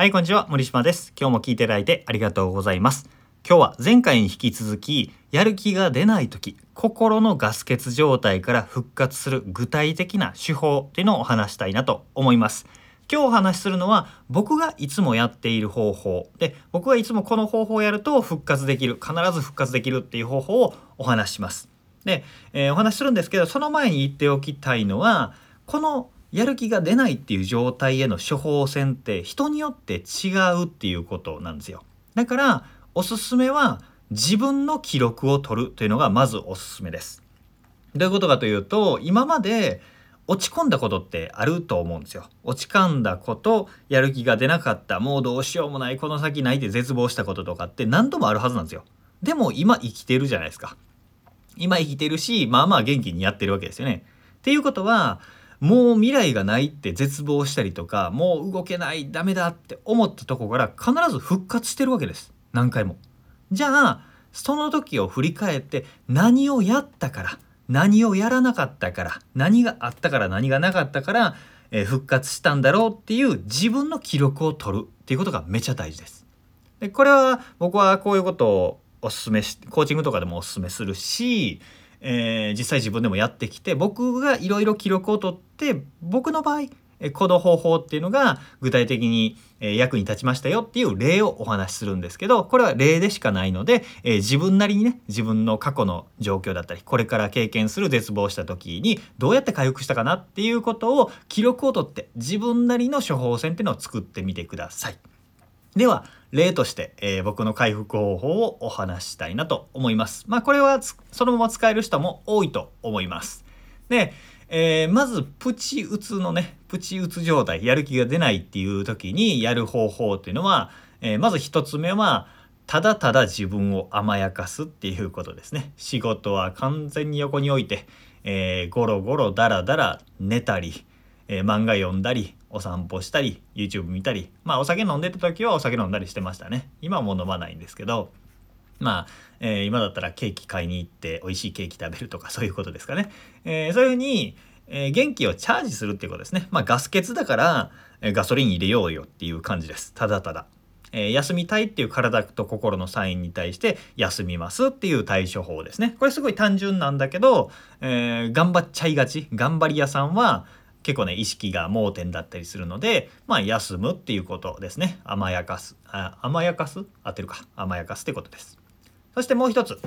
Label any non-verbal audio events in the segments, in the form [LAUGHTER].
はい、こんにちは。森島です。今日も聞いていただいてありがとうございます。今日は前回に引き続き、やる気が出ない時、心のガス欠状態から復活する具体的な手法っていうのをお話したいなと思います。今日お話しするのは僕がいつもやっている方法で僕がいつもこの方法をやると復活できる必ず復活できるっていう方法をお話します。で、えーお話しするんですけどその前に言っておきたいのはこのやる気が出ないっていう状態への処方箋って人によって違うっていうことなんですよ。だからおすすめは自分の記録を取るというのがまずおすすめです。どういうことかというと今まで落ち込んだことってあると思うんですよ。落ち込んだことやる気が出なかったもうどうしようもないこの先ないで絶望したこととかって何度もあるはずなんですよ。でも今生きてるじゃないですか。今生きてるしまあまあ元気にやってるわけですよね。っていうことはもう未来がないって絶望したりとかもう動けないダメだって思ったとこから必ず復活してるわけです何回も。じゃあその時を振り返って何をやったから何をやらなかったから何があったから何がなかったから、復活したんだろうっていう自分の記録を取るっていうことがめちゃ大事です。でこれは僕はこういうことをおすすめしコーチングとかでもおすすめするし、えー実際自分でもやってきて僕がいろいろ記録を取って僕の場合この方法っていうのが具体的に役に立ちましたよっていう例をお話しするんですけどこれは例でしかないので、えー自分なりにね自分の過去の状況だったりこれから経験する絶望した時にどうやって回復したかなっていうことを記録を取って自分なりの処方箋っていうのを作ってみてください。では例として、えー僕の回復方法をお話したいなと思います。まあこれはそのまま使える人も多いと思います。で、えーまずプチ打つのねプチ打つ状態やる気が出ないっていう時にやる方法っていうのは、えーまず一つ目はただただ自分を甘やかすっていうことですね。仕事は完全に横に置いて、えーゴロゴロダラダラ寝たり、えー漫画読んだりお散歩したり YouTube 見たりまあお酒飲んでた時はお酒飲んだりしてましたね。今はもう飲まないんですけどまあ、えー今だったらケーキ買いに行って美味しいケーキ食べるとかそういうことですかね、えーそういうふうに、えー元気をチャージするっていうことですね。まあガス欠だから、えガソリン入れようよっていう感じです。ただただ。え休みたいっていう体と心のサインに対して休みますっていう対処法ですね。これすごい単純なんだけど、え頑張っちゃいがち。頑張り屋さんは結構ね意識が盲点だったりするのでまあ休むっていうことですね甘やかすあ甘やかす？合ってるか甘やかすってことです。そしてもう一つ、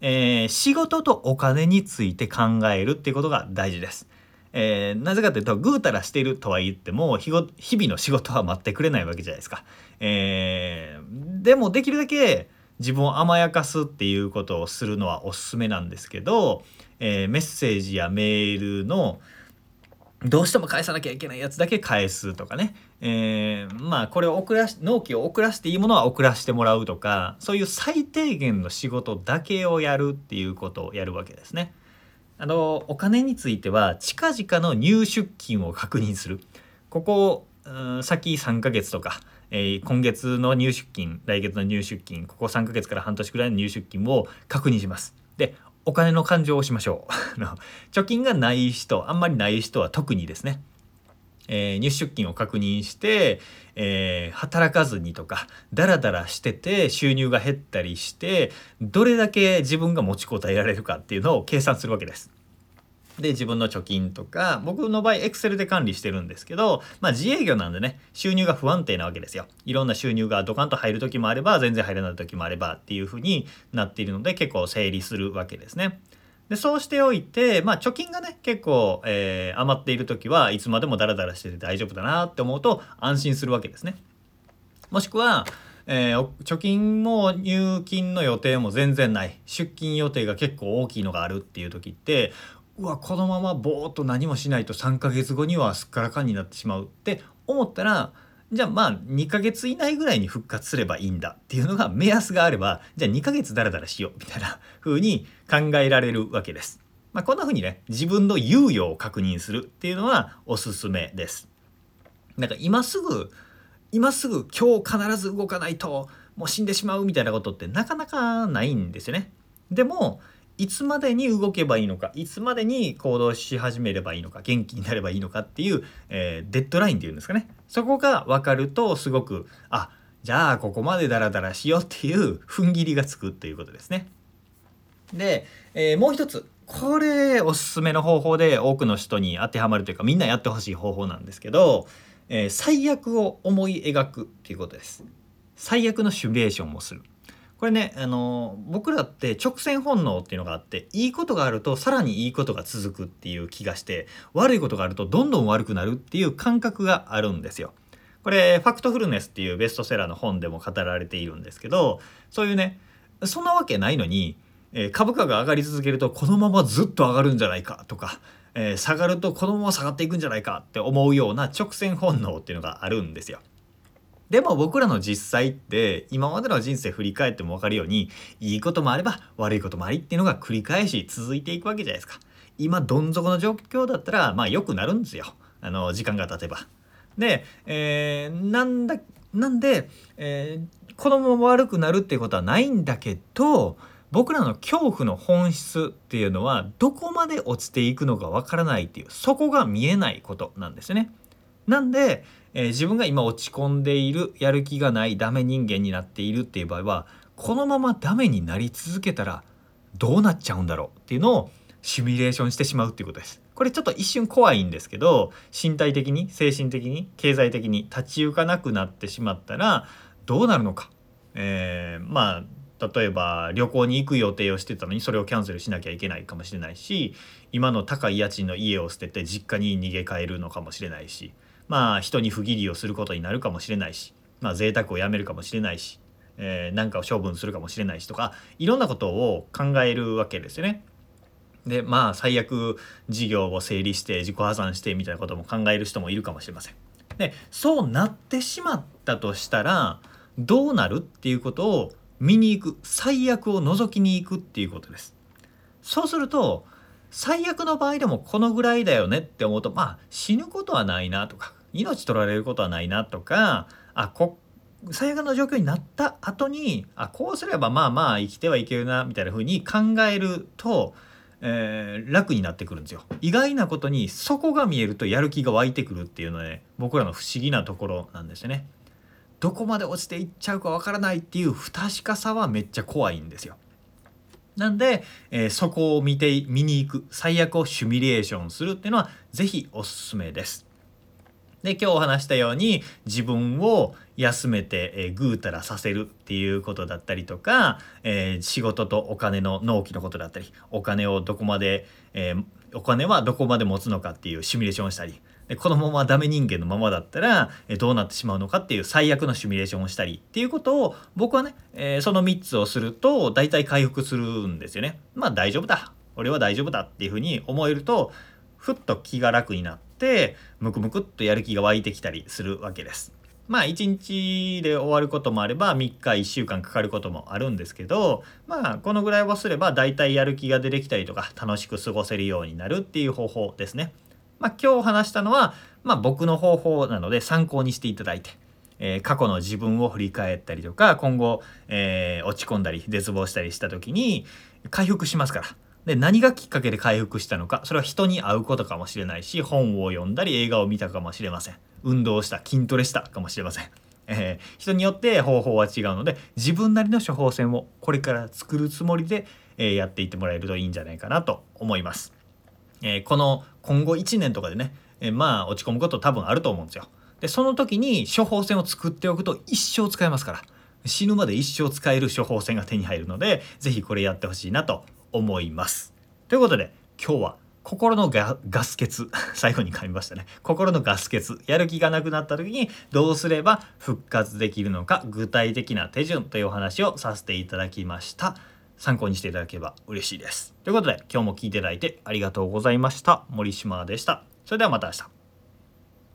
えー仕事とお金について考えるっていうことが大事です。えーなぜかというとぐうたらしているとは言っても日ご日々の仕事は待ってくれないわけじゃないですか。えーでもできるだけ自分を甘やかすっていうことをするのはおすすめなんですけど、えーメッセージやメールのどうしても返さなきゃいけないやつだけ返すとかね、えーまあこれを送らし納期を遅らせていいものは遅らせてもらうとかそういう最低限の仕事だけをやるっていうことをやるわけですね。あのお金については近々の入出金を確認するここ先3ヶ月とか、えー今月の入出金来月の入出金ここ3ヶ月から半年くらいの入出金を確認します。でお金の勘定をしましょう [LAUGHS] 貯金がない人あんまりない人は特にですねえー入出金を確認して、えー働かずにとかダラダラしてて収入が減ったりしてどれだけ自分が持ちこたえられるかっていうのを計算するわけです。で自分の貯金とか僕の場合エクセルで管理してるんですけど、まあ、自営業なんでね収入が不安定なわけですよ。いろんな収入がドカンと入る時もあれば全然入らない時もあればっていう風になっているので結構整理するわけですね。でそうしておいて、まあ、貯金がね結構、えー余っている時はいつまでもダラダラしてて大丈夫だなって思うと安心するわけですね。もしくは、えー貯金も入金の予定も全然ない出金予定が結構大きいのがあるっていう時ってうわこのままぼーっと何もしないと3ヶ月後にはすっからかんになってしまうって思ったらじゃあまあ2ヶ月以内ぐらいに復活すればいいんだっていうのが目安があればじゃあ2ヶ月ダラダラしようみたいな [LAUGHS] 風に考えられるわけです。まあ、こんな風にね自分の猶予を確認するっていうのはおすすめです。なんか今すぐ今すぐ今日必ず動かないともう死んでしまうみたいなことってなかなかないんですよね。でもいつまでに動けばいいのかいつまでに行動し始めればいいのか元気になればいいのかっていう、えー、デッドラインっていうんですかねそこが分かるとすごくあじゃあここまでダラダラしようっていう踏ん切りがつくっていうことですね。で、えー、もう一つこれおすすめの方法で多くの人に当てはまるというかみんなやってほしい方法なんですけど、えー、最悪を思い描くっていうことです。最悪のシミュレーションもする。これね、あの僕らって直線本能っていうのがあっていいことがあるとさらにいいことが続くっていう気がして悪いことがあるとどんどん悪くなるっていう感覚があるんですよ。これ「ファクトフルネス」っていうベストセラーの本でも語られているんですけどそういうねそんなわけないのに、えー、株価が上がり続けるとこのままずっと上がるんじゃないかとか、えー、下がるとこのまま下がっていくんじゃないかって思うような直線本能っていうのがあるんですよ。でも僕らの実際って今までの人生振り返っても分かるようにいいこともあれば悪いこともありっていうのが繰り返し続いていくわけじゃないですか。今どん底の状況だったらまあ良くなるんですよ。あの時間が経てば。で、えー、なんだなんで、えー、子供も悪くなるっていうことはないんだけど僕らの恐怖の本質っていうのはどこまで落ちていくのかわからないっていうそこが見えないことなんですね。なんで、えー、自分が今落ち込んでいるやる気がないダメ人間になっているっていう場合はこのままダメになり続けたらどうなっちゃうんだろうっていうのをシミュレーションしてしまうっていうことです。これちょっと一瞬怖いんですけど身体的に精神的に経済的に立ち行かなくなってしまったらどうなるのか。えー、まあ例えば旅行に行く予定をしてたのにそれをキャンセルしなきゃいけないかもしれないし今の高い家賃の家を捨てて実家に逃げ帰るのかもしれないしまあ人に不義理をすることになるかもしれないし、まあ、贅沢をやめるかもしれないし、えー、何かを処分するかもしれないしとかいろんなことを考えるわけですよね。でまあ最悪事業を整理して自己破産してみたいなことも考える人もいるかもしれません。でそうなってしまったとしたらどうなるっていうことを見に行く最悪を覗きに行くっていうことです。そうすると最悪の場合でもこのぐらいだよねって思うとまあ死ぬことはないなとか命取られることはないなとかあこ最悪の状況になった後にあこうすればまあまあ生きてはいけるなみたいな風に考えると、えー、楽になってくるんですよ。意外なことにそこが見えるとやる気が湧いてくるっていうのはね僕らの不思議なところなんですよね。どこまで落ちていっちゃうかわからないっていう不確かさはめっちゃ怖いんですよ。なんで、えー、そこを見て見に行く最悪をシミュレーションするっていうのは是非おすすめです。で今日お話したように自分を休めて、え、ぐうたらさせるっていうことだったりとか、えー、仕事とお金の納期のことだったりお金をどこまで、えー、お金はどこまで持つのかっていうシミュレーションをしたりでこのままダメ人間のままだったら、えどうなってしまうのかっていう最悪のシミュレーションをしたりっていうことを僕はね、え、その3つをすると大体回復するんですよね。まあ大丈夫だ俺は大丈夫だっていうふうに思えるとふっと気が楽になってムクムクっとやる気が湧いてきたりするわけです。まあ1日で終わることもあれば3日1週間かかることもあるんですけどまあこのぐらいをすれば大体やる気が出てきたりとか楽しく過ごせるようになるっていう方法ですね。まあ今日話したのは、まあ、僕の方法なので参考にしていただいて。えー、過去の自分を振り返ったりとか今後、えー、落ち込んだり絶望したりした時に回復しますから。で何がきっかけで回復したのかそれは人に会うことかもしれないし本を読んだり映画を見たかもしれません。運動した筋トレしたかもしれません、えー、人によって方法は違うので自分なりの処方箋をこれから作るつもりで、えー、やっていってもらえるといいんじゃないかなと思います、えー、この今後1年とかでね、えまあ落ち込むこと多分あると思うんですよ。でその時に処方箋を作っておくと一生使えますから。死ぬまで一生使える処方箋が手に入るので是非これやってほしいなと思います。ということで今日は心のガス欠。[LAUGHS] 最後に噛みましたね。心のガス欠。やる気がなくなった時にどうすれば復活できるのか具体的な手順というお話をさせていただきました。参考にしていただければ嬉しいです。ということで今日も聞いていただいてありがとうございました。森島でした。それではまた明日。